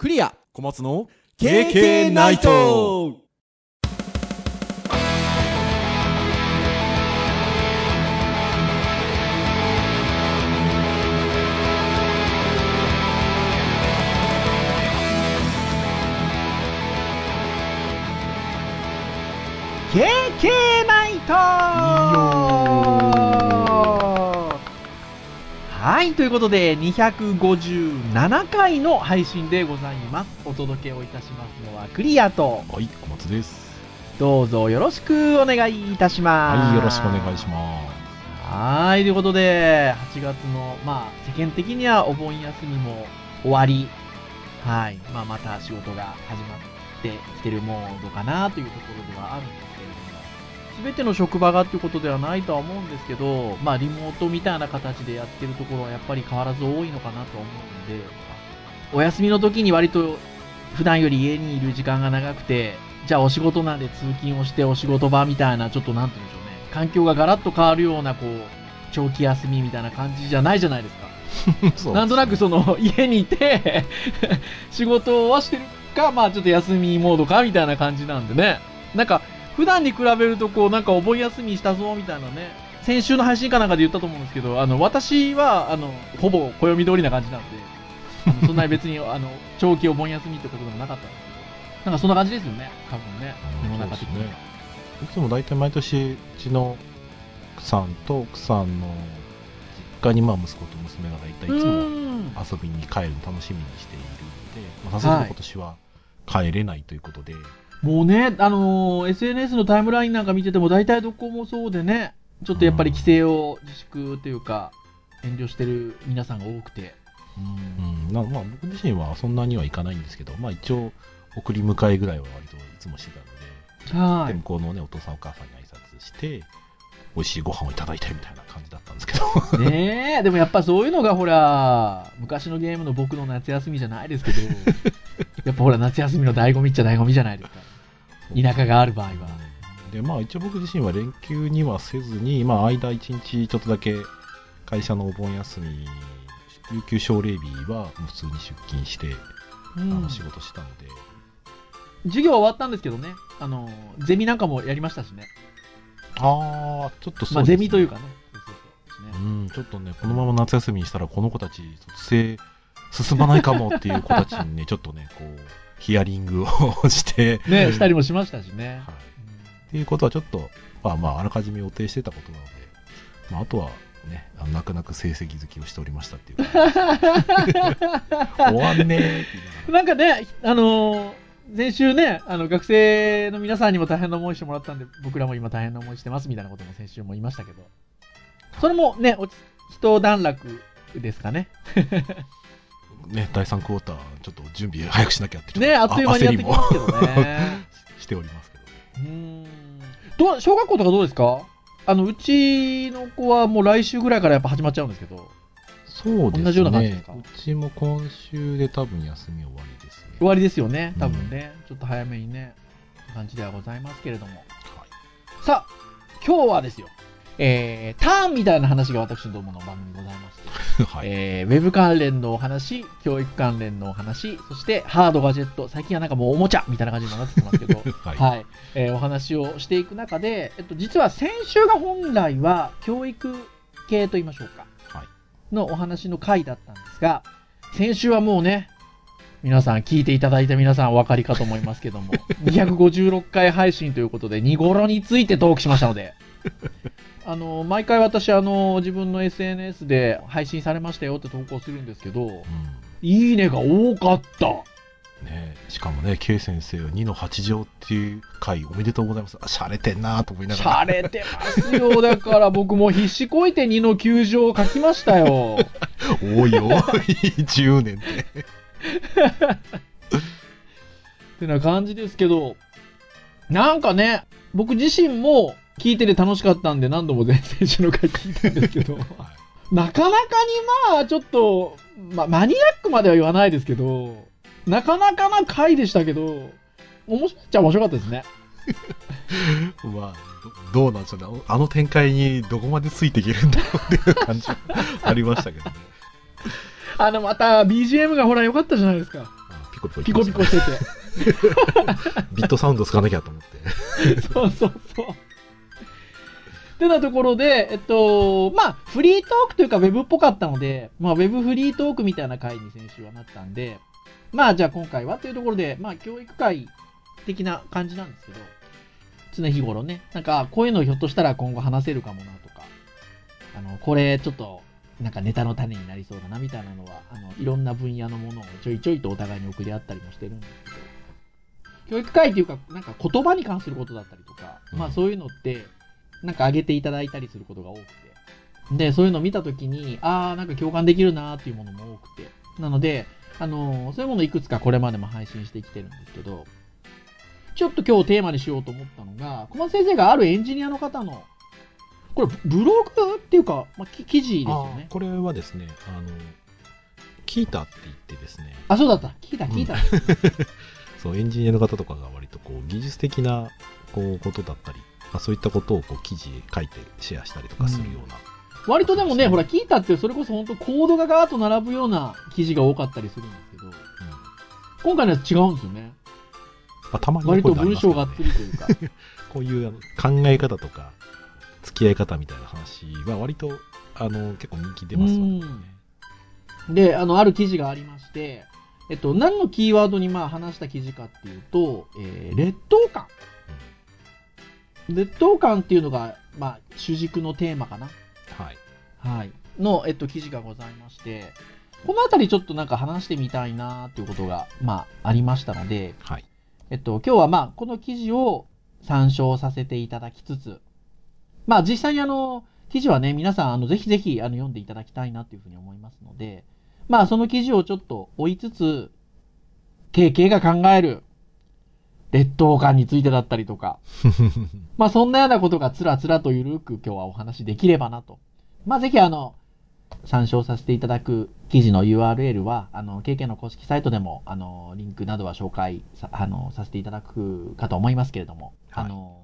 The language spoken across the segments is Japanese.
クリア。小松の KK ナイト。ー KK ナイトはい、ということで、257回の配信でございます。お届けをいたしますのはクリアと、はい小松ですどうぞよろしくお願いいたします。はいよろしくお願いしますはい、ということで、8月の、まあ、世間的にはお盆休みも終わり、はい、まあ、また仕事が始まってきてるモードかなというところではあるんですけれども、すべての職場がっていうことではないとは思うんですけど、まあ、リモートみたいな形でやってるところはやっぱり変わらず多いのかなと思うので、お休みの時に割と普段より家にいる時間が長くて、じゃあお仕事なんで通勤をしてお仕事場みたいな、ちょっとなんて言うんでしょうね、環境がガラッと変わるような、こう、長期休みみたいな感じじゃないじゃないですか。そうなんとなくその、家にいて、仕事はしてるか、まあちょっと休みモードかみたいな感じなんでね。なんか、普段に比べるとこう、なんかお盆休みしたぞみたいなね。先週の配信かなんかで言ったと思うんですけど、あの、私は、あの、ほぼ暦通りな感じなんで、そんなに別に、あの、長期お盆休みってことでもなかったんですけど、なんかそんな感じですよね、多分ね。世の中的には。いつも大体毎年うちの奥さんと奥さんの実家にまあ息子と娘が大体いつもうん遊びに帰るの楽しみにしているので、まあ、さすがに今年は帰れないということで、もうね、あのー SNS のタイムラインなんか見てても、大体どこもそうでね、ちょっとやっぱり規制を自粛というか、遠慮してる皆さんが多くて。うんなまあ、僕自身はそんなにはいかないんですけど、まあ、一応送り迎えぐらいは割といつもしてたので、はで向こうのねお父さんお母さんに挨拶して美味しいご飯をいただいたみたいな感じだったんですけどい。ねえ、でもやっぱそういうのがほら、昔のゲームの僕の夏休みじゃないですけど、やっぱほら夏休みの醍醐味っちゃ醍醐味じゃないですか。田舎がある場合は。でまあ一応僕自身は連休にはせずに、まあ、間1日ちょっとだけ会社のお盆休み有給奨励日は普通に出勤して、うあんの仕事したので、授業は終わったんですけどね、あの、ゼミなんかもやりましたしね。ああちょっとそうまあですねゼミというかね。ねうんちょっとねこのまま夏休みにしたらこの子たち卒生進まないかもっていう子たちにねちょっとねこうヒアリングをして、ね、したりもしましたしね。はいっていうことはちょっと、まあまあ、あらかじめ予定してたことなので、まあ、あとはね、あの泣く泣く成績好きをしておりましたっていう。終わんねーってなんかね、あのー先週ね、あの学生の皆さんにも大変な思いしてもらったんで、僕らも今大変な思いしてますみたいなことも先週も言いましたけど、それもね、一段落ですかね。ね、第3クォーター、ちょっと準備早くしなきゃってね、あっという間にやってきますけどね。しておりますけど。うーんどう小学校とかどうですか？あの、うちの子はもう来週ぐらいからやっぱ始まっちゃうんですけど、そうですね。同じような感じですか？うちも今週で多分休み終わりですね。終わりですよね、多分ね。ちょっと早めにね、感じではございますけれども。はいさあ、今日はですよ、えー、ターンみたいな話が私どもの番組でございまして、はい。えー、ウェブ関連のお話、教育関連のお話、そしてハードガジェット、最近はなんかもうおもちゃみたいな感じにもなってますけど、はい。はい、えーお話をしていく中で、えっと、実は先週が本来は教育系と言いましょうか、はい。のお話の回だったんですが、先週はもうね、皆さん聞いていただいた皆さんお分かりかと思いますけども、256回配信ということで、見頃についてトークしましたので、あの、毎回私、あの、自分の SNS で配信されましたよって投稿するんですけど、うんいいねが多かった。ね、しかもね、K 先生は2の8乗っていう回おめでとうございます。あ、しゃれてんなと思いながら。しゃれてますよ。だから僕も必死こいて2の9乗を書きましたよ。多いよ。10年って。ってな感じですけど、なんかね、僕自身も聞いてて楽しかったんで何度も全選手の回聞いたんですけど、なかなかにまあちょっと、ま、マニアックまでは言わないですけど、なかなかな回でしたけど、面白いっちゃ面白かったですね。まあ、どどうなんでしょうね。あの展開にどこまでついていけるんだろうっていう感じ ありましたけどね。あの、また BGM がほら良かったじゃないですか。ピコピコピコピコしてて。ビットサウンド使わなきゃと思って。そうそうそう。ってなところで、えっと、まあ、フリートークというか、ウェブっぽかったので、まあ、ウェブフリートークみたいな回に先週はなったんで、まあ、じゃあ今回はというところで、まあ、教育会的な感じなんですけど、常日頃ね、なんか、こういうのひょっとしたら今後話せるかもなとか、あの、これちょっと、なんかネタの種になりそうだなみたいなのは、あの、いろんな分野のものをちょいちょいとお互いに送り合ったりもしてるんですけど、教育会っていうか、なんか言葉に関することだったりとか、うん。まあそういうのって、なんか上げていただいたりすることが多くて。で、そういうのを見たときに、ああ、なんか共感できるなーっていうものも多くて。なので、あのーそういうものいくつかこれまでも配信してきてるんですけど、ちょっと今日テーマにしようと思ったのが、小松先生があるエンジニアの方の、これブログっていうか、まあ、き記事ですよね。これはですね、あの、キータって言ってですね、あ、そうだった。聞いた、聞いた。そう、エンジニアの方とかが割とこう、技術的なこうことだったり、まあ、そういったことをこう記事書いてシェアしたりとかするような、割とでもね、ほら、聞いたってそれこそ本当コードがガーッと並ぶような記事が多かったりするんですけど、うん今回のやつ違うんですよね。まあ、たまに割と文章がっつりというか。こういう考え方とか、付き合い方みたいな話は割と、あの、結構人気出ますよね。で、あの、ある記事がありまして、えっと、何のキーワードにまあ話した記事かっていうと、えー劣等感。劣等感っていうのが、まあ、主軸のテーマかな。はい。はい。の、えっと、記事がございまして、このあたりちょっとなんか話してみたいなっていうことが、まあ、ありましたので、はい。えっと、今日はまあ、この記事を参照させていただきつつ、まあ、実際にあの、記事はね、皆さん、あの、ぜひぜひ、あの、読んでいただきたいなというふうに思いますので、まあ、その記事をちょっと追いつつ、KK が考える、劣等感についてだったりとか、まあ、そんなようなことがつらつらとゆるく今日はお話できればなと。まあ、ぜひあの、参照させていただく記事の URL は、あの、KK の公式サイトでも、あの、リンクなどは紹介さ、あの、させていただくかと思いますけれども、はいあの、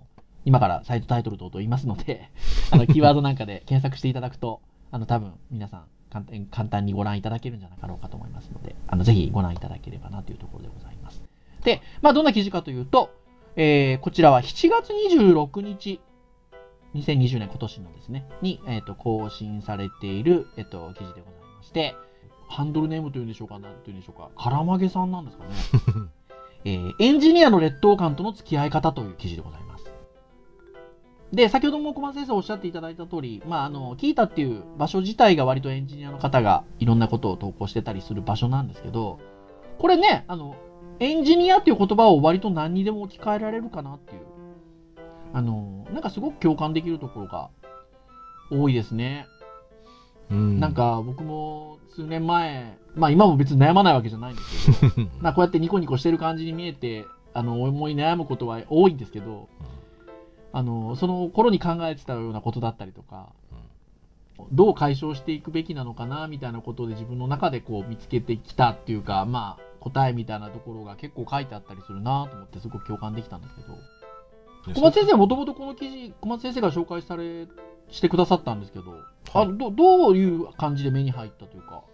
今からサイトタイトル等々言いますので、あの、キーワードなんかで検索していただくと、あの、多分皆さん簡単簡単にご覧いただけるんじゃなかろうかと思いますので、あの、ぜひご覧いただければなというところでございます。で、まあ、どんな記事かというと、えー、こちらは7月26日、2020年今年のですね、に、えっ、と、更新されている、えっ、と、記事でございまして、ハンドルネームというんでしょうか、なんというんでしょうか、カラマゲさんなんですかね。えーエンジニアの劣等感との付き合い方という記事でございます。で、先ほども小松先生おっしゃっていただいた通り、まあ、あの、キータっていう場所自体が割とエンジニアの方がいろんなことを投稿してたりする場所なんですけど、これね、あの、エンジニアっていう言葉を割と何にでも置き換えられるかなっていう、あの、なんかすごく共感できるところが多いですね。うん。なん、か僕も数年前、まあ今も別に悩まないわけじゃないんですけど、まあこうやってニコニコしてる感じに見えて、あの、思い悩むことは多いんですけど、あの、その頃に考えてたようなことだったりとか、どう解消していくべきなのかな、みたいなことで自分の中でこう見つけてきたっていうか、まあ答えみたいなところが結構書いてあったりするなと思ってすごく共感できたんですけど、うん小松先生はもともとこの記事、小松先生が紹介され、してくださったんですけど、あはい。どどういう感じで目に入ったというか、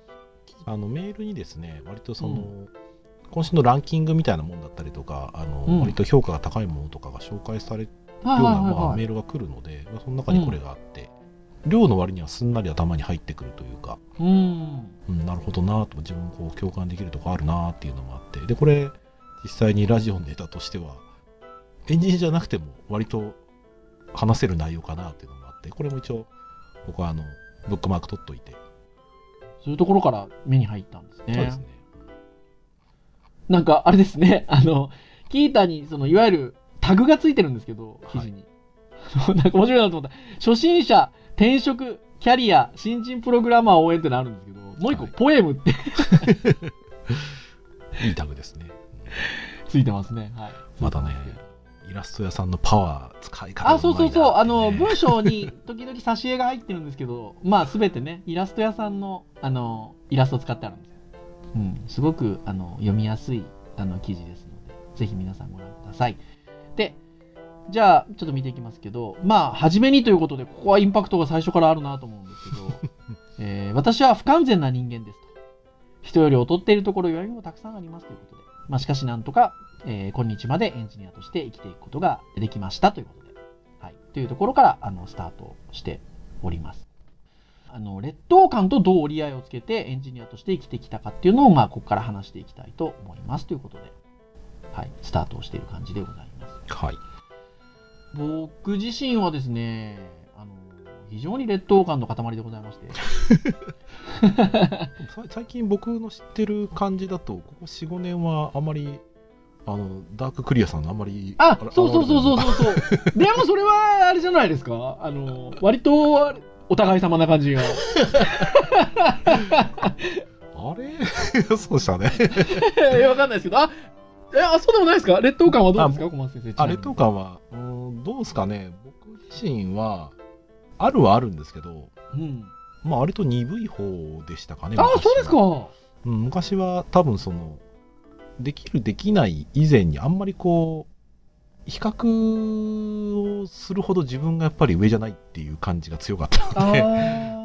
あのメールにですね、割とその、う今週のランキングみたいなもんだったりとか、あのうん。割と評価が高いものとかが紹介されるようはいなメールが来るので、まあその中にこれがあって、量の割にはすんなり頭に入ってくるというか、うん。うん、なるほどなと自分こう共感できるとこあるなっていうのもあってでこれ実際にラジオのネタとしてはエンジンじゃなくても割と話せる内容かなっていうのもあってこれも一応僕はあのブックマーク取っといて、そういうところから目に入ったんですね。そうですねなんか、あれですね、あの、キータに、その、いわゆるタグがついてるんですけど、記事に。なんか面白いなと思った。初心者、転職、キャリア、新人プログラマー応援ってのあるんですけど、もう一個、はいポエムって いいタグですねついてますね。はい。またねイラスト屋さんのパワー使い方あ、そうそうそう。あの、文文章に時々挿絵が入ってるんですけど、まあ、すべてね、イラスト屋さんの、あの、イラストを使ってあるんですよ。うん。すごく、あの、読みやすい、あの、記事ですので、ぜひ皆さんご覧ください。で、じゃあ、ちょっと見ていきますけど、まあ、初めにということで、ここはインパクトが最初からあるなと思うんですけど、えー私は不完全な人間ですと。人より劣っているところよりもたくさんありますということで。まあ、しかしなんとか、えー今日までエンジニアとして生きていくことができましたということで、はい、というところからあのスタートしております。あの劣等感とどう折り合いをつけてエンジニアとして生きてきたかっていうのを、まあ、ここから話していきたいと思いますということで、はい、スタートをしている感じでございます。はい。僕自身はですね、あの非常に劣等感の塊でございまして、さ最近僕の知ってる感じだと、ここ4、5年はあまり、あの、ダーククリアさんあんまり。あうそうそうそう現そうそう。でもそれはあれじゃないですか？あの割とお互い様な感じが。あれ？そうでしたね。わかんないですけど、あえあそうでもないですか？劣等感はどうですか？小松先生。あ、劣等感は、うん、どうですかね？僕自身は、あるはあるんですけど、うん。まあ、割と鈍い方でしたかね。あそうですか。うん、昔は多分その、できるできない以前にあんまりこう、比較をするほど自分がやっぱり上じゃないっていう感じが強かったあので、ー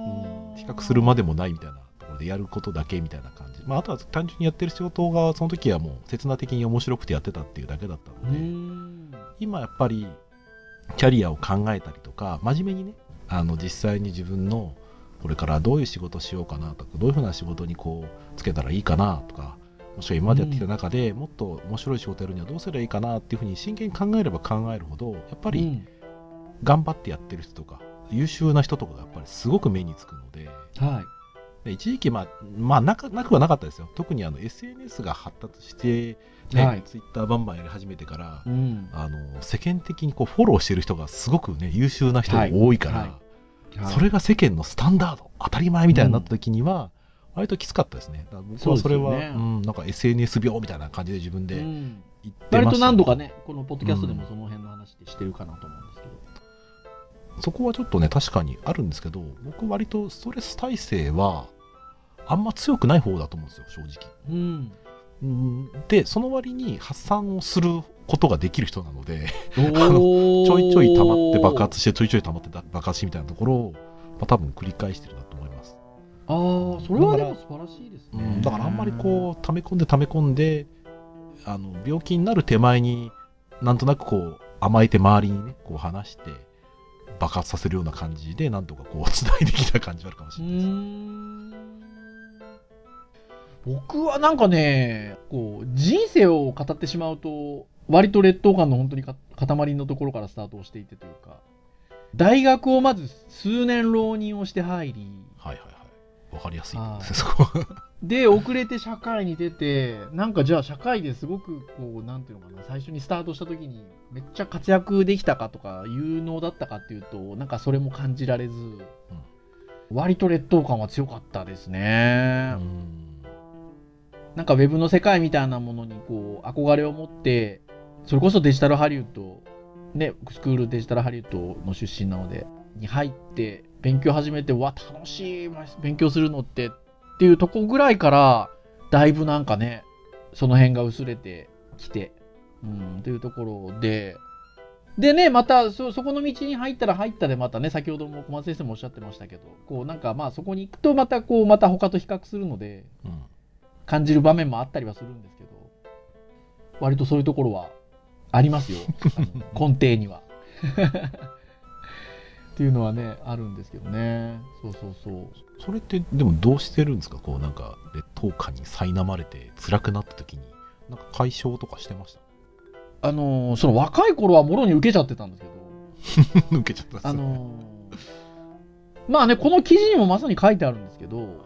うん比較するまでもないみたいなでやることだけみたいな感じ。まあ、あとは単純にやってる仕事がその時はもう刹那的に面白くてやってたっていうだけだったうので、ん。今やっぱりキャリアを考えたりとか真面目にねあの実際に自分のこれからどういう仕事しようかなとかどういうふうな仕事にこうつけたらいいかなとかもしくは今までやってきた中でもっと面白い仕事やるにはどうすればいいかなっていうふうに真剣に考えれば考えるほどやっぱりうん頑張ってやってる人とか優秀な人とかがやっぱりすごく目につくのではい。で一時期まあまあなかなくはなかったですよ。特にあの SNS が発達して、ねはい。ツイッターバンバンやり始めてからうん。あの世間的にこうフォローしてる人がすごくね優秀な人が多いから、はい。はい。それが世間のスタンダード当たり前みたいになった時には、割ときつかったですね。だから僕はそれはねうん、なんか SNS 病みたいな感じで自分でうん。言ってました、割と何度かね、このポッドキャストでもその辺の話でしてるかなと思うんですけど。そこはちょっとね確かにあるんですけど僕割とストレス耐性はあんま強くない方だと思うんですよ正直。うん。うんでその割に発散をすることができる人なのでち ちょいちょい溜まって爆発してちょいちょい溜まって爆発してみたいなところを、まあ、多分繰り返してるなと思います、ああ、それはでも素晴らしいですね。うん、だからあんまりこう溜め込んで溜め込んであの病気になる手前になんとなくこう甘えて周りにねこう話して爆発させるような感じでなんとかこう つないできた感じはあるかもしうれないです、僕はなんかね、こう、人生を語ってしまうと、割と劣等感の本当にか塊のところからスタートをしていてというか、大学をまず数年浪人をして入り、はいはいはい。わかりやすいはいです。ね そこは。で、遅れて社会に出て、なんかじゃあ社会ですごくこう、なんていうのかな、最初にスタートした時にめっちゃ活躍できたかとか、有能だったかっていうと、なんかそれも感じられず、割と劣等感は強かったですね。うんなんかウェブの世界みたいなものにこう憧れを持って、それこそデジタルハリウッド、ね、スクールデジタルハリウッドの出身なので、に入って勉強始めて、うわ、楽しい、勉強するのってっていうとこぐらいから、だいぶなんかね、その辺が薄れてきて、うん、というところで、でね、またそ、そこの道に入ったら入ったでまたね、先ほども小松先生もおっしゃってましたけど、こうなんかまあそこに行くとまたこう、また他と比較するので、感じる場面もあったりはするんですけど、割とそういうところはありますよ。根底には。っていうのはね、あるんですけどね。そうそうそう。それってでもどうしてるんですか？こうなんか劣等感に苛まれて辛くなった時になんか解消とかしてました？あのーその若い頃はもろに受けちゃってたんですけど、受けちゃったんですあのーまあね、この記事にもまさに書いてあるんですけど、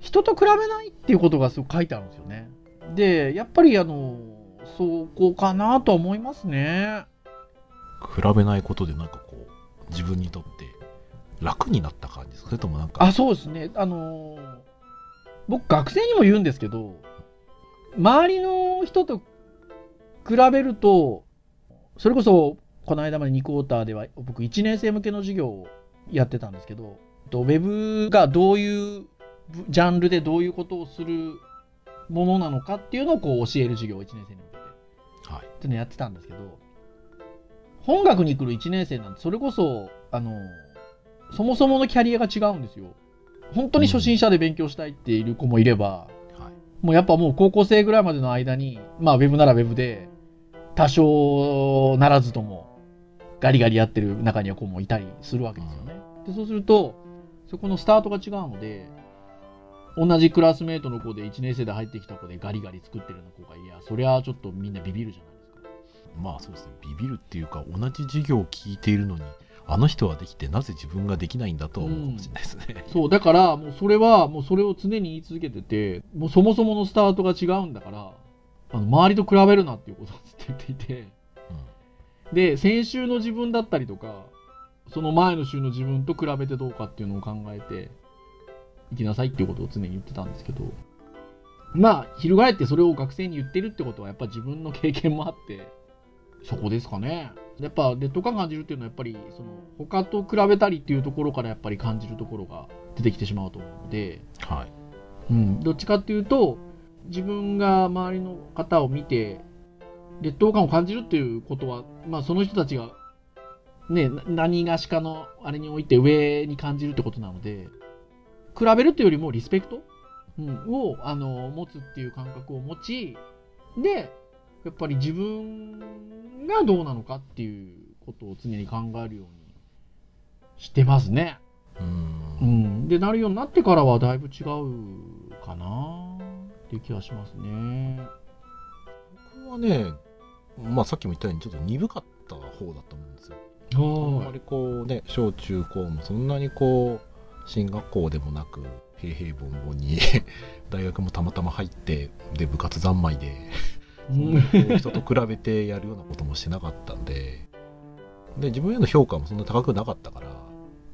人と比べないっていうことがすごく書いてあるんですよね。で、やっぱりあのーそこかなとは思いますね。比べないことでなんかこう自分にとって楽になった感じですか？それともなんかあ、そうですね。あのー僕学生にも言うんですけど、周りの人と比べると、それこそ、この間まで2クォーターでは、僕1年生向けの授業をやってたんですけど、とウェブがどういうジャンルでどういうことをするものなのかっていうのをこう教える授業を1年生に向けて。はいっていうのやってたんですけど、本学に来る1年生なんて、それこそ、あの、そもそものキャリアが違うんですよ。本当に初心者で勉強したいっている子もいれば、はいもうやっぱもう高校生ぐらいまでの間に、まあウェブならウェブで、多少ならずともガリガリやってる中には子もいたりするわけですよね。で、そうすると、そこのスタートが違うので、同じクラスメートの子で1年生で入ってきた子でガリガリ作ってるような子がいや、そりゃちょっとみんなビビるじゃないですか。まあそうですね。ビビるっていうか同じ授業を聞いているのにあの人はできてなぜ自分ができないんだとは思うかもしれないですね、そう、だから、もうそれは、もうそれを常に言い続けてて、もうそもそものスタートが違うんだから、あの周りと比べるなっていうことをずっと言っていて、で、先週の自分だったりとか、その前の週の自分と比べてどうかっていうのを考えて、いきなさいっていうことを常に言ってたんですけど、まあ、翻ってそれを学生に言ってるってことは、やっぱ自分の経験もあって、そこですかね。やっぱ劣等感感じるっていうのはやっぱりその他と比べたりっていうところからやっぱり感じるところが出てきてしまうと思うので、はいうん、どっちかっていうと自分が周りの方を見て劣等感を感じるっていうことは、まあ、その人たちが、ね、な何がしかのあれにおいて上に感じるってことなので比べるっていうよりもリスペクト、うん、をあの持つっていう感覚を持ちでやっぱり自分がどうなのかっていうことを常に考えるようにしてますね。ううん。ん、でなるようになってからはだいぶ違うかな。っていう気はしますね。僕はねまあさっきも言ったようにちょっと鈍かった方だと思うんですよ。あんまはりこうね小中高もそんなにこう進学校でもなく平々凡々に 大学もたまたま入ってで部活三昧で人と比べてやるようなこともしてなかったんでで自分への評価もそんな高くなかったから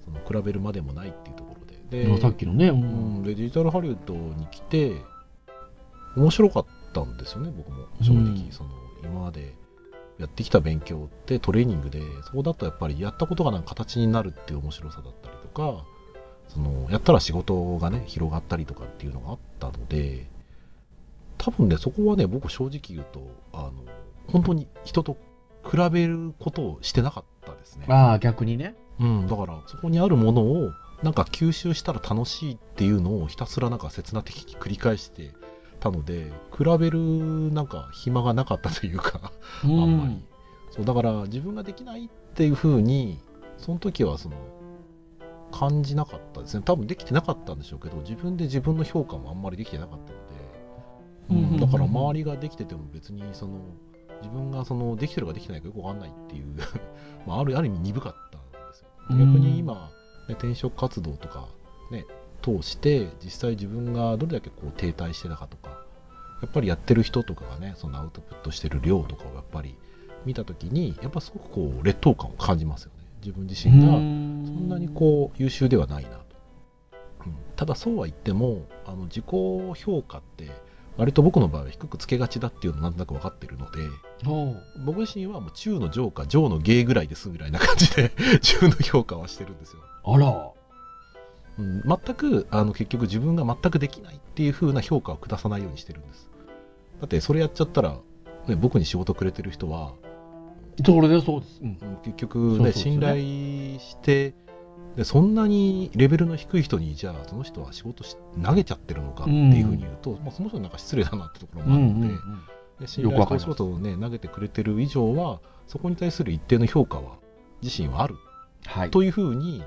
その比べるまでもないっていうところで。でさっきのね、ううん。ん、でデジタルハリウッドに来て面白かったんですよね僕も。正直、うん。その今までやってきた勉強ってトレーニングでそこだとやっぱりやったことがなんか形になるっていう面白さだったりとかそのやったら仕事がね広がったりとかっていうのがあったので多分ねそこはね僕正直言うとあの本当に人と比べることをしてなかったですね。ああ逆にね。うん、だからそこにあるものをなんか吸収したら楽しいっていうのをひたすらなんか刹那的に繰り返してたので比べるなんか暇がなかったというかうあんまりそうだから自分ができないっていうふうにその時はその感じなかったですね。多分できてなかったんでしょうけど自分で自分の評価もあんまりできてなかったので、うんだから周りができてても別にその自分がそのできてるかできてないかよくわかんないっていう まああるある意味鈍かったんですよ。うん。逆に今、ね、転職活動とかね通して実際自分がどれだけこう停滞してたかとかやっぱりやってる人とかがねそのアウトプットしてる量とかをやっぱり見た時にやっぱすごくこう劣等感を感じますよね自分自身がそんなにこう優秀ではないなと、うん。ただそうは言ってもあの自己評価って割と僕の場合は低くつけがちだっていうのなんとなく分かってるので僕自身はもう中の上か上の下ぐらいで済むぐらいな感じで 中の評価はしてるんですよ。あら。うん、全くあの結局自分が全くできないっていう風な評価を下さないようにしてるんです。だってそれやっちゃったら、ね、僕に仕事くれてる人はそれでそうです。うん。うん結局ね信ね頼してでそんなにレベルの低い人にじゃあその人は仕事し投げちゃってるのかっていうふうに言うと、まあ、その人なんか失礼だなってところもあるので,、で信よくわかります頼してお仕事をね投げてくれてる以上はそこに対する一定の評価は自身はあるはい。というふうに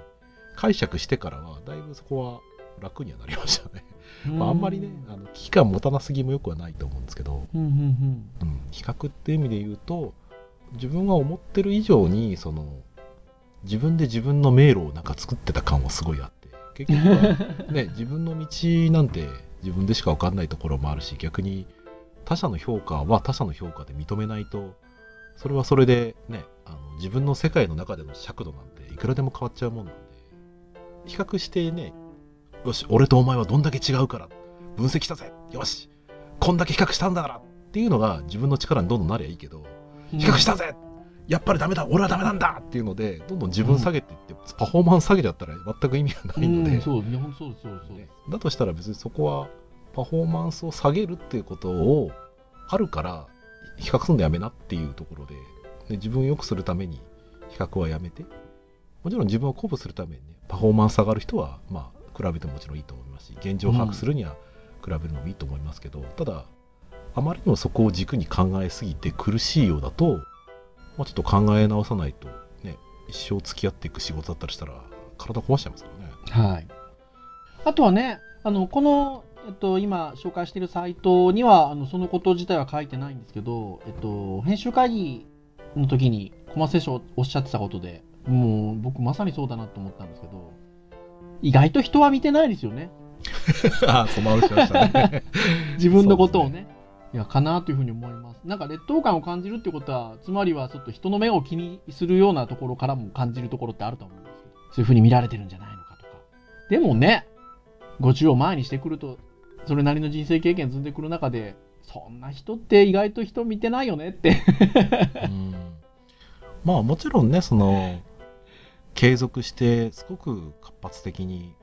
解釈してからはだいぶそこは楽にはなりましたね。まあ、あんまりねあの危機感持たなすぎもよくはないと思うんですけど、うんうんうん。うん、比較っていう意味で言うと自分が思ってる以上にその自分で自分の迷路をなんか作ってた感はすごいあって。結局は、ね、自分の道なんて自分でしか分かんないところもあるし逆に他者の評価は他者の評価で認めないとそれはそれでねあの自分の世界の中での尺度なんていくらでも変わっちゃうもんなんで。比較してねよし俺とお前はどんだけ違うから分析したぜよしこんだけ比較したんだからっていうのが自分の力にどんどんなりゃいいけど比較したぜ、やっぱりダメだ俺はダメなんだっていうのでどんどん自分下げていって、パフォーマンス下げちゃったら全く意味がないので、うんそうそう。そう。そう。だとしたら別にそこはパフォーマンスを下げるっていうことをあるから比較するのやめなっていうところでで自分を良くするために比較はやめてもちろん自分を鼓舞するためにねパフォーマンス上がる人はまあ比べてももちろんいいと思いますし現状を把握するには比べるのもいいと思いますけどただあまりにもそこを軸に考えすぎて苦しいようだと、まあ、ちょっと考え直さないとね一生付き合っていく仕事だったりしたら体壊しちゃいますからねはい。あとはね、あの、この、えっと、今紹介しているサイトには、あの、そのこと自体は書いてないんですけど、えっと、編集会議の時に、小松選手おっしゃってたことで、もう、僕まさにそうだなと思ったんですけど、意外と人は見てないですよね。ああましたね 自分のことをね。いや、かなというふうに思います。なんか劣等感を感じるってことは、つまりはちょっと人の目を気にするようなところからも感じるところってあると思うんですけど、そういうふうに見られてるんじゃないのかとか。でもね、50を前にしてくると、それなりの人生経験積んでくる中で、そんな人って意外と人見てないよねって。まあもちろんねその継続してすごく活発的に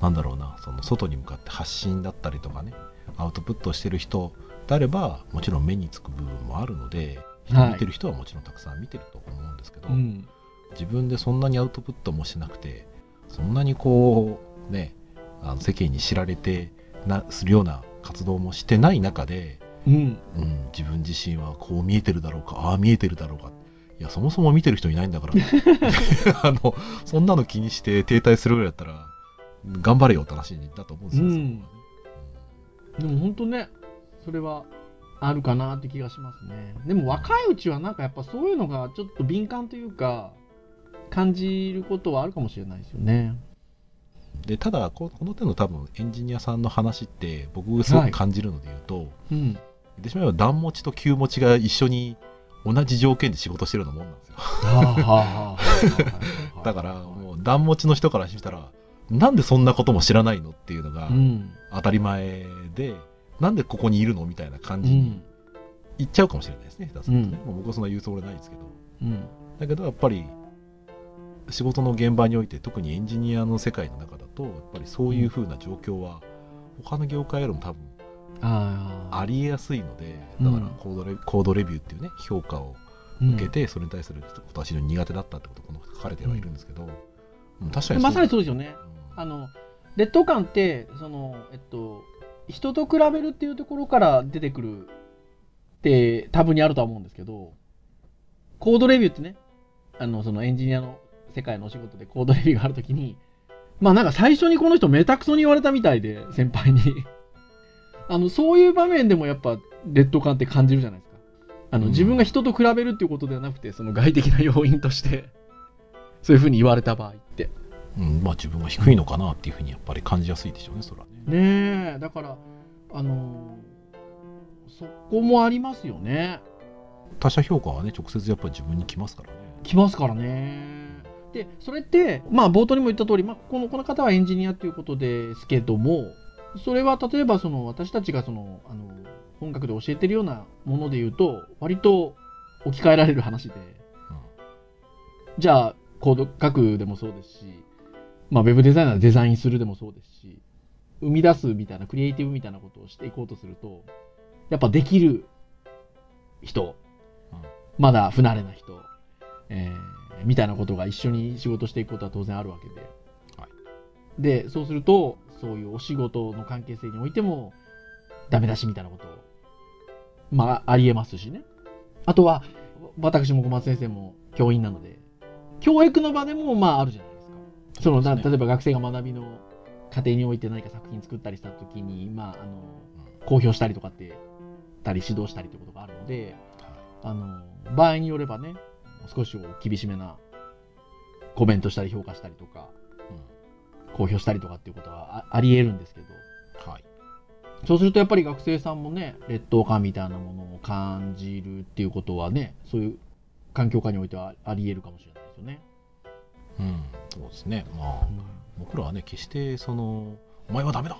なんだろうなその外に向かって発信だったりとかねアウトプットしてる人であればもちろん目につく部分もあるので人見てる人はもちろんたくさん見てると思うんですけど、うん。自分でそんなにアウトプットもしなくてそんなにこうねあの世間に知られてなするような活動もしてない中で、うん。うん、自分自身はこう見えてるだろうかああ見えてるだろうかいやそもそも見てる人いないんだから あのそんなの気にして停滞するぐらいだったら頑張れよって話だと思うんですよ、うんでも本当ね、それはあるかなって気がしますね。でも若いうちはなんかやっぱそういうのがちょっと敏感というか、感じることはあるかもしれないですよね。でただここの手の多分エンジニアさんの話って僕すごく感じるので言うと、うん。言ってしまえば段持ちと急持ちが一緒に同じ条件で仕事してるようなもんなんですよだからもう段持ちの人からしたらなんでそんなことも知らないのっていうのがうん。当たり前で、なんでここにいるのみたいな感うじにん。言っちゃうかもしれないですね、下手するとね僕はそんな言うつもりはないですけどうん。だけどやっぱり仕事の現場において特にエンジニアの世界の中だとやっぱりそういう風な状況は他の業界よりも多分ありえやすいのでうんだからコードレ,、コードレビューっていうね評価をうん受けて、それに対することは非常に苦手だったってことこの書かれてはいるんですけど、うん確かにまさにうそうですよね。うんあの、劣等感って、その、えっと、人と比べるっていうところから出てくるって多分にあるとは思うんですけど、コードレビューってね、あの、そのエンジニアの世界のお仕事でコードレビューがあるときに、まあなんか最初にこの人めたくそに言われたみたいで、先輩に。あの、そういう場面でもやっぱ劣等感って感じるじゃないですか。あの、うん自分が人と比べるっていうことではなくて、その外的な要因として、そういうふうに言われた場合。うんまあ自分は低いのかなっていうふうにやっぱり感じやすいでしょうねそれはね。ねえ、だから、あのーそこもありますよね。他者評価はね直接やっぱり自分に来ますからね。来ますからね。で、それって、まあ、冒頭にも言った通り、まあ、このこの方はエンジニアということですけども、それは例えばその私たちがそのあの本学で教えてるようなもので言うと、割と置き換えられる話で、じゃあ、コード書くでもそうですし、まあ、ウェブデザイナーデザインするでもそうですし、生み出すみたいな、クリエイティブみたいなことをしていこうとすると、やっぱできる人、うんまだ不慣れな人、えーみたいなことが一緒に仕事していくことは当然あるわけで。はいで、そうすると、そういうお仕事の関係性においても、ダメ出しみたいなこと、まあ、ありえますしね。あとは、私も小松先生も教員なので、教育の場でも、まあ、あるじゃない。その、ね。だ例えば学生が学びの過程において何か作品作ったりしたときに、まあ、あの、公表したりとかって、たり指導したりということがあるので、あの、場合によればね、少し厳しめなコメントしたり評価したりとか、公表したりとかっていうことはああり得るんですけど、はい。そうするとやっぱり学生さんもね、劣等感みたいなものを感じるっていうことはね、そういう環境下においてはあり得るかもしれないですよね。うん、そうですね。まあ、僕らはね、決してその、お前はダメだ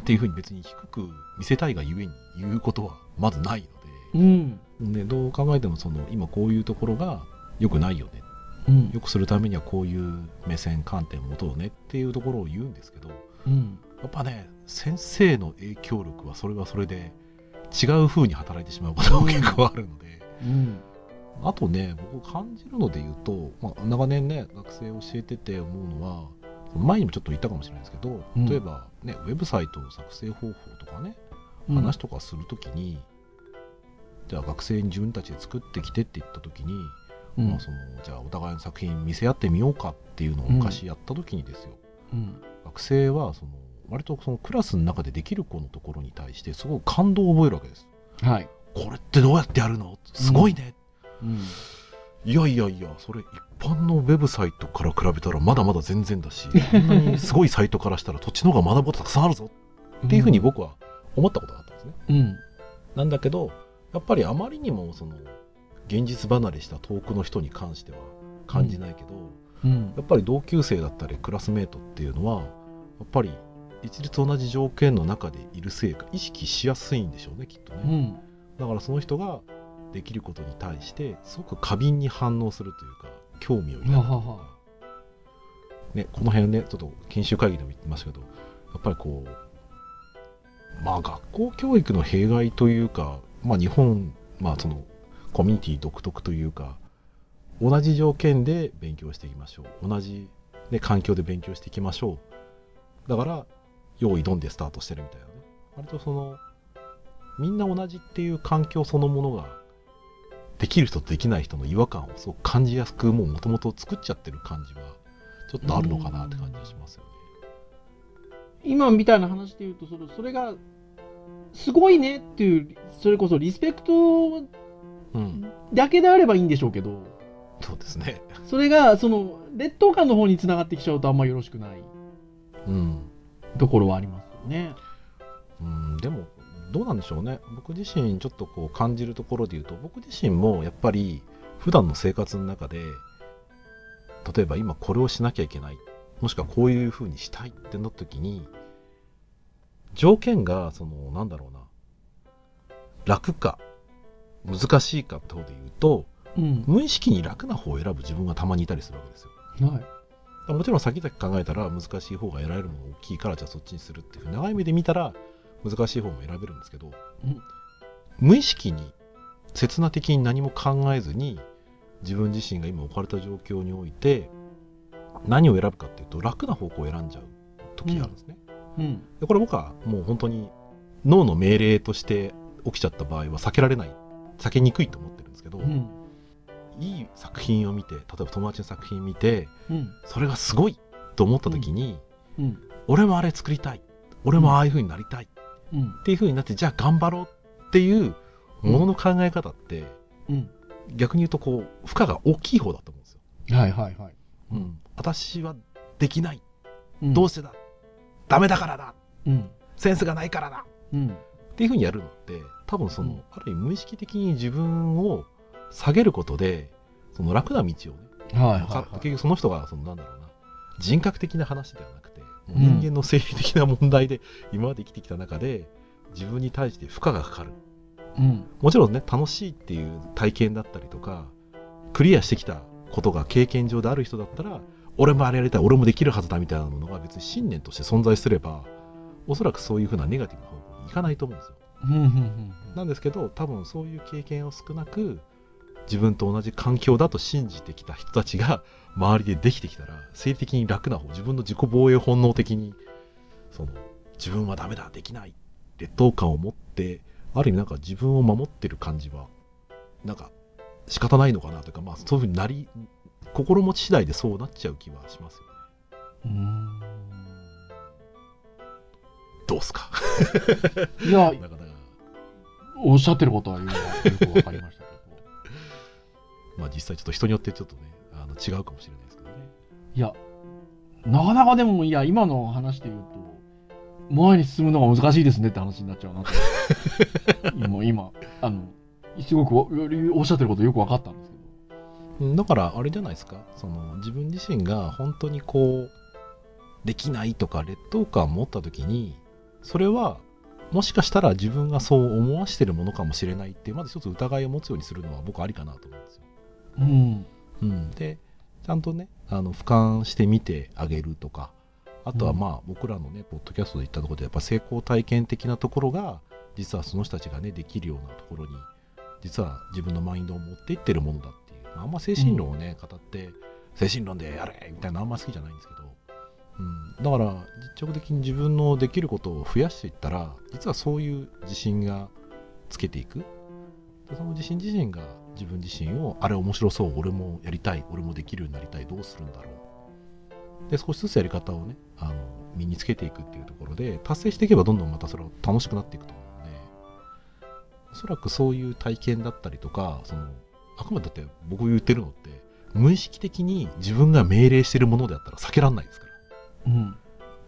っていうふうに別に低く見せたいがゆえに言うことはまずないうん。ので、でどう考えてもその、今こういうところが良くないよね。うん。良くするためにはこういう目線、観点を持とうねっていうところを言うんですけど、うん。やっぱね、先生の影響力はそれはそれで違う風に働いてしまうことが結構あるので、うん。あとね、僕感じるので言うと、まあ、長年ね、学生教えてて思うのは、前にもちょっと言ったかもしれないですけど、うん例えば、ね、ウェブサイトの作成方法とかね、うん話とかするときに、じゃあ学生に自分たちで作ってきてって言ったときに、うんまあ、そのじゃあお互いの作品見せ合ってみようかっていうのを昔やったときにですよ、うん学生はその割とそのクラスの中でできる子のところに対してすごく感動を覚えるわけです。はい。これってどうやってやるの？すごいね、うん。いやいやいや、それ一般のウェブサイトから比べたらまだまだ全然だし、こんなにすごいサイトからしたらそっちの方が学ぶことたくさんあるぞっていうふうに僕は思ったことがあったんですね。うん。なんだけど、やっぱりあまりにもその現実離れした遠くの人に関しては感じないけど、うんやっぱり同級生だったりクラスメートっていうのは、やっぱり一律同じ条件の中でいるせいか意識しやすいんでしょうね、きっとね。うん。だからその人ができることに対してすごく過敏に反応するというか興味を抱く。というかははは。ね、この辺ねちょっと研修会議でも言ってましたけどやっぱりこうまあ学校教育の弊害というか、まあ、日本、まあ、そのコミュニティ独特というか同じ条件で勉強していきましょう。同じ、ね、環境で勉強していきましょう。だから用意どんでスタートしてるみたいなね。割とそのみんな同じっていう環境そのものができる人とできない人の違和感をすごく感じやすくもうもともと作っちゃってる感じはちょっとあるのかなって感じがしますよね。今みたいな話で言うと、それそれが、すごいねっていう、それこそリスペクトうん、だけであればいいんでしょうけど、そうですね。それが、その、劣等感の方につながってきちゃうとあんまよろしくないうん、ところはありますよね。うん、でもどうなんでしょうね僕自身ちょっとこう感じるところで言うと僕自身もやっぱり普段の生活の中で例えば今これをしなきゃいけないもしくはこういうふうにしたいってなった時に条件がそのなんだろうな楽か難しいかって方で言うとうん。無意識に楽な方を選ぶ自分がたまにいたりするわけですよはい。もちろん先々考えたら難しい方が得られるもの大きいからじゃあそっちにするっていう長い目で見たら難しい方も選べるんですけど、うん無意識に刹那的に何も考えずに自分自身が今置かれた状況において何を選ぶかっていうと楽な方向を選んじゃう時があるんですね。うん。でこれ僕はもう本当に脳の命令として起きちゃった場合は避けられない避けにくいと思ってるんですけど、うん。いい作品を見て例えば友達の作品見てうん。それがすごいと思った時に、うん。俺もあれ作りたい俺もああいう風になりたいっうん。ていう風になってじゃあ頑張ろうっていうものの考え方って、うん。逆に言うとこう負荷が大きい方だと思うんですよ、はいはいはい。うん、私はできないうんどうしてだ、ダメだからだうん。センスがないからだうん。っていう風にやるのって多分その、うんある意味無意識的に自分を下げることでその楽な道をねはいわかはい結局その人がそのなんだろうな人格的な話ではなくて人間の生理的な問題で今まで生きてきた中で自分に対して負荷がかかるうん。もちろんね楽しいっていう体験だったりとかクリアしてきたことが経験上である人だったら俺もあれやりたい俺もできるはずだみたいなものが別に信念として存在すればおそらくそういうふうなネガティブな方向にいかないと思うんですよ。なんですけど多分そういう経験を少なく自分と同じ環境だと信じてきた人たちが周りでできてきたら生理的に楽な方自分の自己防衛本能的にその自分はダメだできない劣等感を持ってある意味なんか自分を守ってる感じはなんか仕方ないのかなというかまあそういうふうになり心持ち次第でそうなっちゃう気はしますよねうん。どうっすか？いや、なかなかおっしゃってることはよくわかりましたけど。まあ実際ちょっと人によってちょっとねあの違うかもしれないですけどねいや、なかなかでも、いや、今の話で言うと、前に進むのが難しいですねって話になっちゃうなと。今、今、あの、すごくおおっしゃってることよく分かったんですけど。うんだからあれじゃないですかその自分自身が本当にこうできないとか劣等感を持った時にそれはもしかしたら自分がそう思わしてるものかもしれないっていうまず一つ疑いを持つようにするのは僕ありかなと思うんですよ。うん。うん、でちゃんとねあの俯瞰してみてあげるとかあとはまあ僕らのねポッドキャストで言ったところでやっぱ成功体験的なところが実はその人たちがねできるようなところに実は自分のマインドを持っていってるものだっていう、まあ、あんま精神論をね語って精神論でやれみたいなのあんま好きじゃないんですけどうん、だから実直的に自分のできることを増やしていったら実はそういう自信がつけていく。でその自信自身が自分自身をあれ面白そう俺もやりたい俺もできるようになりたいどうするんだろうで少しずつやり方をねあの身につけていくっていうところで達成していけばどんどんまたそれは楽しくなっていくと思うのでおそらくそういう体験だったりとかそのあくまでだって僕言ってるのって無意識的に自分が命令してるものであったら避けられないですからうん。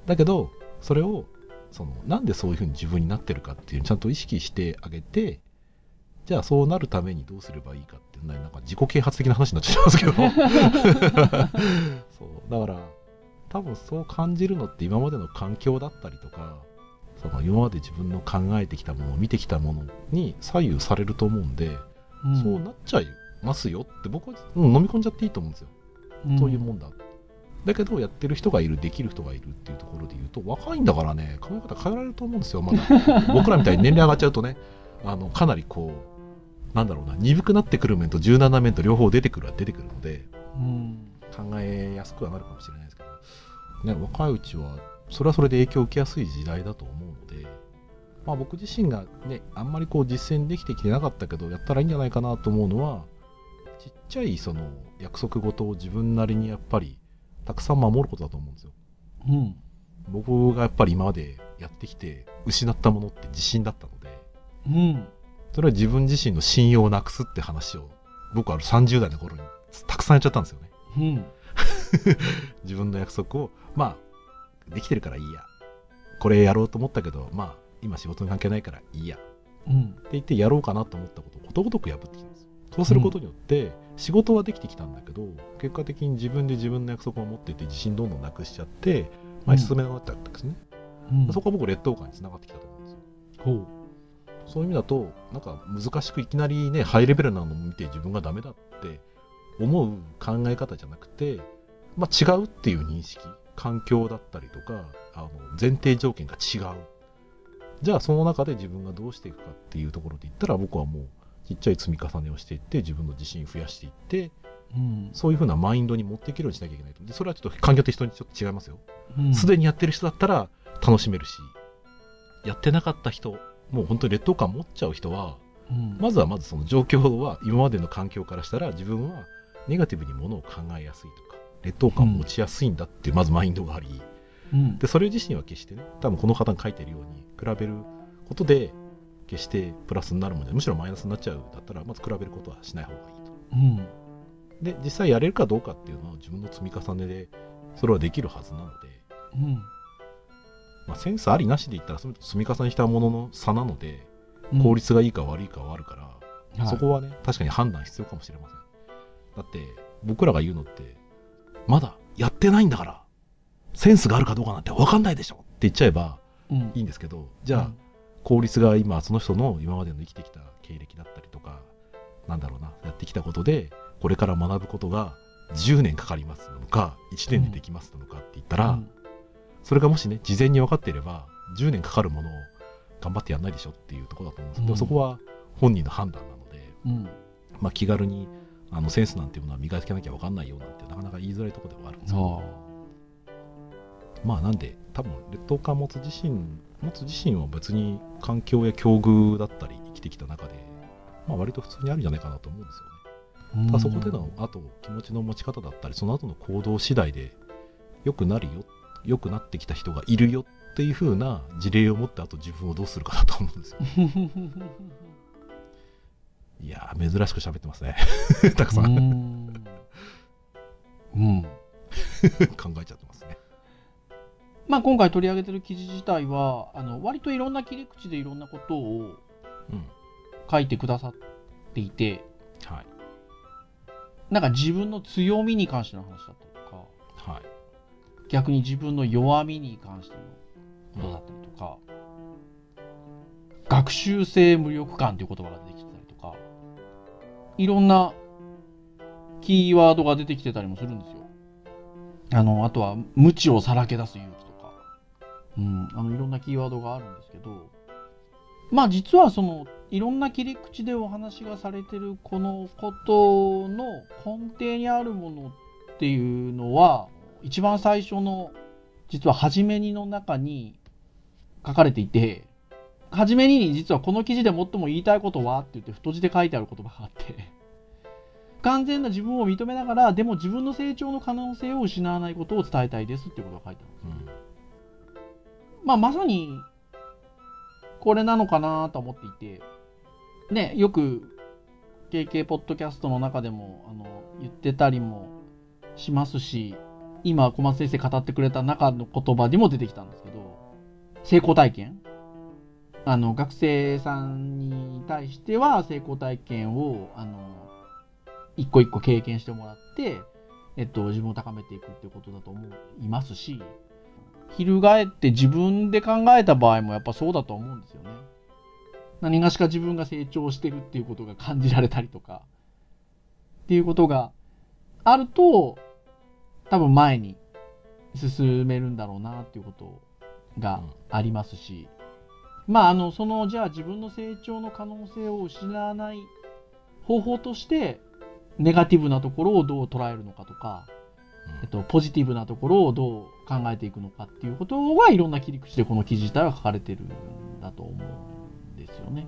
だけどそれをそのなんでそういうふうに自分になってるかっていうちゃんと意識してあげてじゃあそうなるためにどうすればいいかってなんか自己啓発的な話になっちゃいますけど。そう。だから多分そう感じるのって今までの環境だったりとかその今まで自分の考えてきたもの見てきたものに左右されると思うんで、うん。そうなっちゃいますよって僕は、うん飲み込んじゃっていいと思うんですよ。そういうもんだ。だけど、やってる人がいる、できる人がいるっていうところで言うと、若いんだからね、考え方変えられると思うんですよ、まだ。僕らみたいに年齢上がっちゃうとね、あのかなりこう、なんだろうな、鈍くなってくる面と柔軟な面と両方出てくるは出てくるので、うん。考えやすくはなるかもしれないですけど、ね、若いうちは、それはそれで影響を受けやすい時代だと思うので、まあ、僕自身がね、あんまりこう実践できてきてなかったけど、やったらいいんじゃないかなと思うのは、ちっちゃいその約束事を自分なりにやっぱりたくさん守ることだと思うんですよ。うん。僕がやっぱり今までやってきて失ったものって自信だったので、うん。それは自分自身の信用をなくすって話を僕は30代の頃にたくさんやっちゃったんですよね。うん。自分の約束を、まあ、できてるからいいや。これやろうと思ったけど、まあ、今仕事に関係ないからいいや。うん。って言ってやろうかなと思ったことをことごとく破ってきたんですよ。そうすることによって、仕事はできてきたんだけど、結果的に自分で自分の約束を持ってて自信どんどんなくしちゃって、前進めなくなったんですね。うん。そこは僕劣等感につながってきたと思うんですよ。ほう。そういう意味だと、なんか難しくいきなりね、ハイレベルなのを見て自分がダメだって思う考え方じゃなくて、まあ、違うっていう認識、環境だったりとか、あの前提条件が違う。じゃあその中で自分がどうしていくかっていうところで言ったら僕はもうちっちゃい積み重ねをしていって自分の自信増やしていってうん。そういうふうなマインドに持っていけるようにしなきゃいけないとでそれはちょっと環境って人にちょっと違いますようんすでにやってる人だったら楽しめるしやってなかった人もう本当に劣等感持っちゃう人はうん。まずはまずその状況は今までの環境からしたら自分はネガティブにものを考えやすいとか劣等感を持ちやすいんだっていうまずマインドがあり、うん。でそれ自身は決してね多分この方が書いてるように比べることで決してプラスになるものでむしろマイナスになっちゃうだったらまず比べることはしない方がいいと。うん。で実際やれるかどうかっていうのは自分の積み重ねでそれはできるはずなので、うんまあ、センスありなしで言ったら積み重ねしたものの差なのでうん。効率がいいか悪いかはあるから、はい。そこはね確かに判断必要かもしれません。だって僕らが言うのってまだやってないんだからセンスがあるかどうかなんて分かんないでしょって言っちゃえばうん。いいんですけどじゃあ、効率が今その人の今までの生きてきた経歴だったりとかなんだろうなやってきたことでこれから学ぶことが10年かかりますなのか1年でできますなのかって言ったら、うんそれがもしね事前に分かっていれば10年かかるものを頑張ってやんないでしょっていうところだと思うんですけど、うん。そこは本人の判断なので、うん。まあ、気軽にあのセンスなんていうものは磨きなきゃ分かんないよなんてなかなか言いづらいところではあるんですけどまあなんで多分劣等感持つ自身持つ自身は別に環境や境遇だったり生きてきた中で、まあ、割と普通にあるんじゃないかなと思うんですよね。うん。ただそこでのあと気持ちの持ち方だったりその後の行動次第で良くなるよ良くなってきた人がいるよっていう風な事例を持ってあと自分をどうするかだと思うんですよ。いやー珍しく喋ってますね。たくさん。うん。うん。考えちゃってますね。まあ今回取り上げてる記事自体はあの割といろんな切り口でいろんなことをうん。書いてくださっていてはい。なんか自分の強みに関しての話だった逆に自分の弱みに関してのことだったりとか、学習性無力感という言葉が出てきてたりとかいろんなキーワードが出てきてたりもするんですよ。あのあとは無知をさらけ出す勇気とか、うん、あのいろんなキーワードがあるんですけどまあ実はそのいろんな切り口でお話がされてるこのことの根底にあるものっていうのは一番最初の実は初めにの中に書かれていて、初めに実はこの記事で最も言いたいことはって言って太字で書いてある言葉があって、完全な自分を認めながら、でも自分の成長の可能性を失わないことを伝えたいですっていうことが書いてあるんです。まあまさに、これなのかなと思っていて、ね、よく KK ポッドキャストの中でもあの言ってたりもしますし、今小松先生語ってくれた中の言葉にも出てきたんですけど、成功体験？あの、学生さんに対しては成功体験を、あの、一個一個経験してもらって、えっと、自分を高めていくっていうことだと思いますし、翻って自分で考えた場合もやっぱそうだと思うんですよね。何がしか自分が成長してるっていうことが感じられたりとか、っていうことがあると、多分前に進めるんだろうなっていうことがありますし、まあ、あの、その、じゃあ自分の成長の可能性を失わない方法として、ネガティブなところをどう捉えるのかとか、えっと、ポジティブなところをどう考えていくのかっていうことはいろんな切り口でこの記事自体は書かれてるんだと思うんですよね。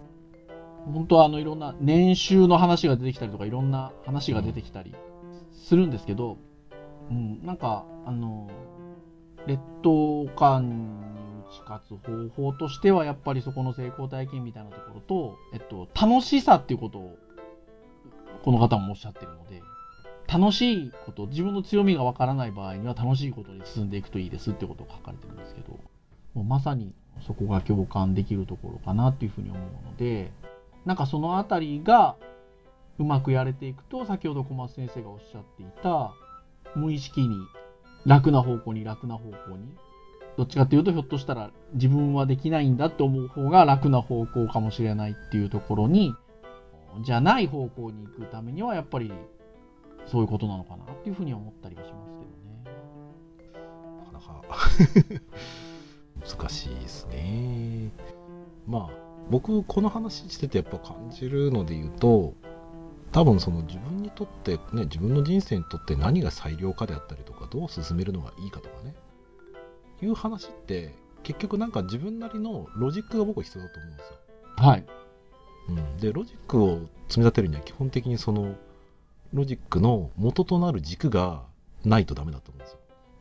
本当はあのいろんな年収の話が出てきたりとかいろんな話が出てきたりするんですけど、うん、うんなんかあの劣等感に打ち勝つ方法としてはやっぱりそこの成功体験みたいなところと、えっと、楽しさっていうことをこの方もおっしゃってるので楽しいこと自分の強みがわからない場合には楽しいことに進んでいくといいですってことが書かれてるんですけどもうまさにそこが共感できるところかなっていうふうに思うのでなんかそのあたりがうまくやれていくと先ほど小松先生がおっしゃっていた無意識に楽な方向に楽な方向にどっちかっていうとひょっとしたら自分はできないんだって思う方が楽な方向かもしれないっていうところにじゃない方向に行くためにはやっぱりそういうことなのかなっていうふうに思ったりはしますけどね。なかなか 難しいですね。まあ僕この話しててやっぱ感じるので言うと多分その自分にとってね自分の人生にとって何が最良かであったりとかどう進めるのがいいかとかねいう話って結局なんか自分なりのロジックが僕は必要だと思うんですよ。はい。うん、でロジックを積み立てるには基本的にそのロジックの元となる軸がないとダメだと思うんですよ。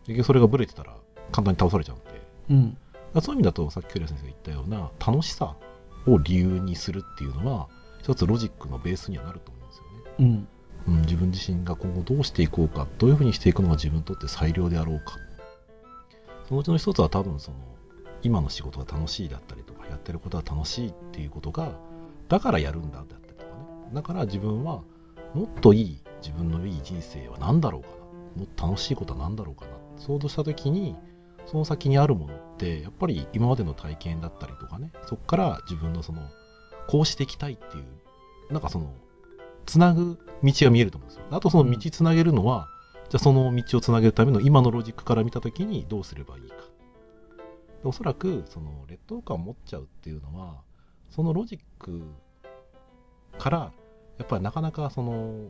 結局それがブレてたら簡単に倒されちゃうんで。うん。そういう意味だとさっきクリア先生が言ったような楽しさを理由にするっていうのは一つロジックのベースにはなると思うんですよね。うん。うん、自分自身が今後どうしていこうかどういうふうにしていくのが自分にとって最良であろうか。そのうちの一つは多分その今の仕事が楽しいだったりとかやってることが楽しいっていうことがだからやるんだだったりとかね。だから自分はもっといい自分のいい人生は何だろうかな。もっと楽しいことは何だろうかな。想像した時にその先にあるものってやっぱり今までの体験だったりとかね。そこから自分のそのこうしていきたいっていうなんかそのつなぐ道が見えると思うんですよあとその道つなげるのは、じゃあその道をつなげるための今のロジックから見た時にどうすればいいかでおそらくその劣等感を持っちゃうっていうのはそのロジックからやっぱりなかなかその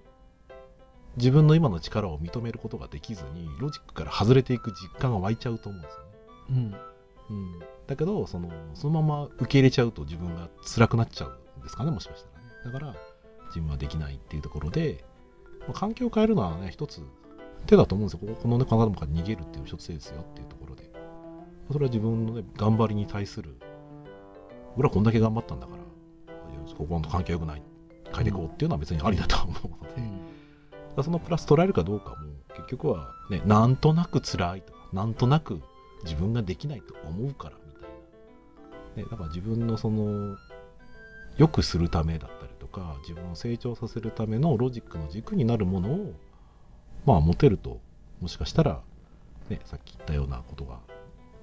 自分の今の力を認めることができずにロジックから外れていく実感が湧いちゃうと思うんですよね。うん。うん、だけどそのそのまま受け入れちゃうと自分が辛くなっちゃうんですかねもしかしたらねだから自分はできないっていうところで、まあ環境を変えるのはね一つ手だと思うんですよ。このね体から逃げるっていう一つ手ですよっていうところで。それは自分のね頑張りに対する俺はこんだけ頑張ったんだからここの環境良くない変えていこうっていうのは別にありだとは思うので、だからそのプラス捉えるかどうかも結局はねなんとなく辛いと。かなんとなく自分ができないと思うからみたいな、ね、だから自分のその良くするためだったりとか自分を成長させるためのロジックの軸になるものをまあ持てるともしかしたら、ね、さっき言ったようなことが、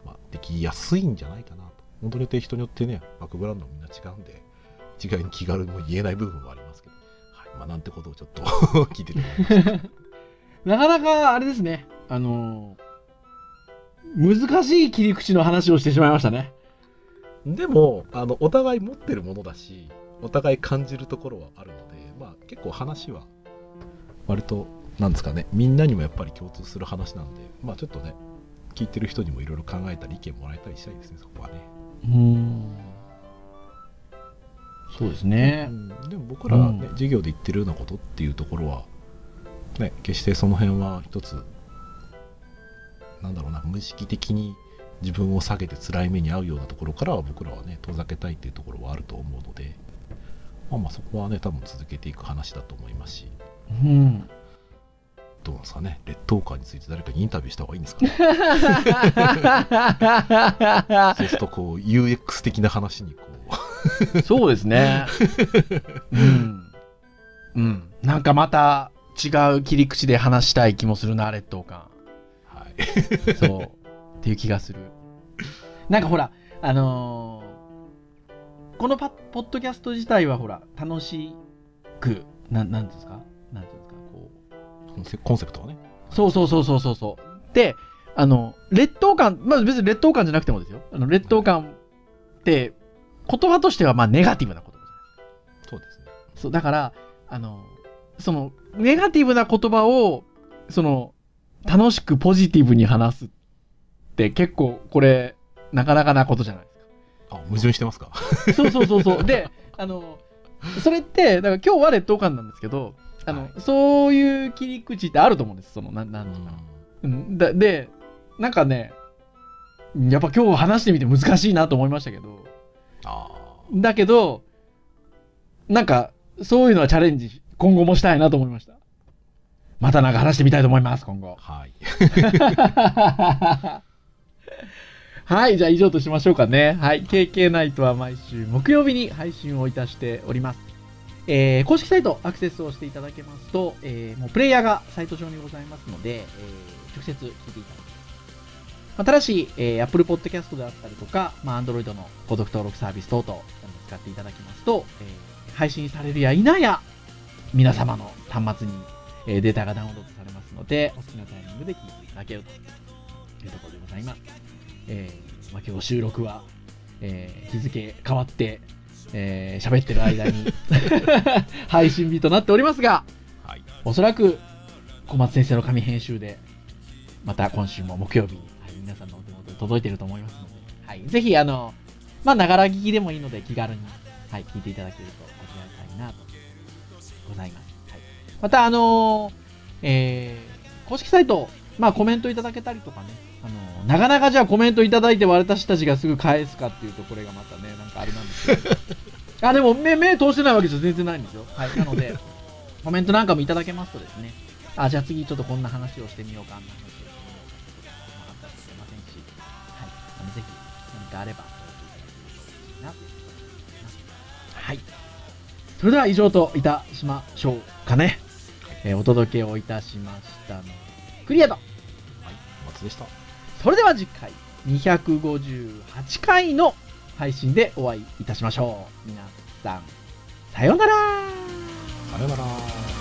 まあ、できやすいんじゃないかなと本当に人によってねバックグラウンドもみんな違うんで一概に気軽にも言えない部分はありますけど、はいまあ、なんてことをちょっと 聞いてて思いました。なかなか、あれですね。あのー難しい切り口の話をしてしまいましたね。でもあのお互い持ってるものだしお互い感じるところはあるので、まあ、結構話は割となんですかねみんなにもやっぱり共通する話なんで、まあ、ちょっとね聞いてる人にもいろいろ考えたり意見もらえたりしたいですねそこはね、うん。そうですねう。ん、でも僕らはね、うん授業で言ってるようなことっていうところはね決してその辺は一つなんだろうな無意識的に自分を下げて辛い目に遭うようなところからは僕らはね遠ざけたいっていうところはあると思うのでまあまあそこはね多分続けていく話だと思いますしうん。どうなんですかね劣等感について誰かにインタビューした方がいいんですかね そうするとこう UX 的な話にこうそうですね。うん。うん。なんかまた違う切り口で話したい気もするな、劣等感。はいそう。っていう気がする。なんかほら、あのーこのパポッドキャスト自体はほら、楽しく、なん、なんですか？なんていうんですか？こう。コンセコンセプトはねそうそうそうそうそうそう。で、あの、劣等感、まあ別に劣等感じゃなくてもですよ。あの、劣等感って、言葉としてはまあネガティブな言葉じゃないそうですねそう、だから、あの、その、ネガティブな言葉を、その、楽しくポジティブに話すって結構、これ、なかなかなことじゃないですあ矛盾してますか？か。そうそうそうそう。で、あの、それって、だから今日は劣等感なんですけど、あの、はいそういう切り口ってあると思うんです。その、なん、なうかな。うん、だで、なんかね、やっぱ今日話してみて難しいなと思いましたけど、あだけど、なんか、そういうのはチャレンジ、今後もしたいなと思いました。またなんか話してみたいと思います、今後あ。はい はい、じゃあ以上としましょうかね。はい、KK ナイトは毎週木曜日に配信をいたしております。えー公式サイトアクセスをしていただけますと、えーもうプレイヤーがサイト上にございますので、えー直接聞いていただけます。ただし、えー Apple Podcast であったりとか、まあ、Android の購読登録サービス等々使っていただきますと、えー配信されるや否や、皆様の端末に、えデータがダウンロードされますので、お好きなタイミングで聞いていただけるというところでございます。えーまあ、今日収録は、えー日付変わって、えー喋ってる間に 配信日となっておりますが、はいおそらく小松先生の紙編集で、また今週も木曜日に、はい、皆さんのお手元に届いていると思いますので、はい、ぜひ、あの、まあ、ながら聞きでもいいので気軽に、はい、聞いていただけるとありがたいなと、ございます。はい、また、あのーえー公式サイト、まあ、コメントいただけたりとかね、なかなかじゃあコメントいただいて私たちがすぐ返すかっていうと、これがまたね、なんかあれなんですけど。あ、でも目、目通してないわけじゃ全然ないんですよ。はい。なので、コメントなんかもいただけますとですね、あ、じゃあ次ちょっとこんな話をしてみようか、あんな話をしてみようか、と細かったかもしれませんし、はい。あのぜひ何かあれば、いいなと思います。はい。それでは以上といたしましょうかね。えーお届けをいたしましたの、クリアと。はい松でしたそれでは次回、258回の配信でお会いいたしましょう。皆さん、さようならさよなら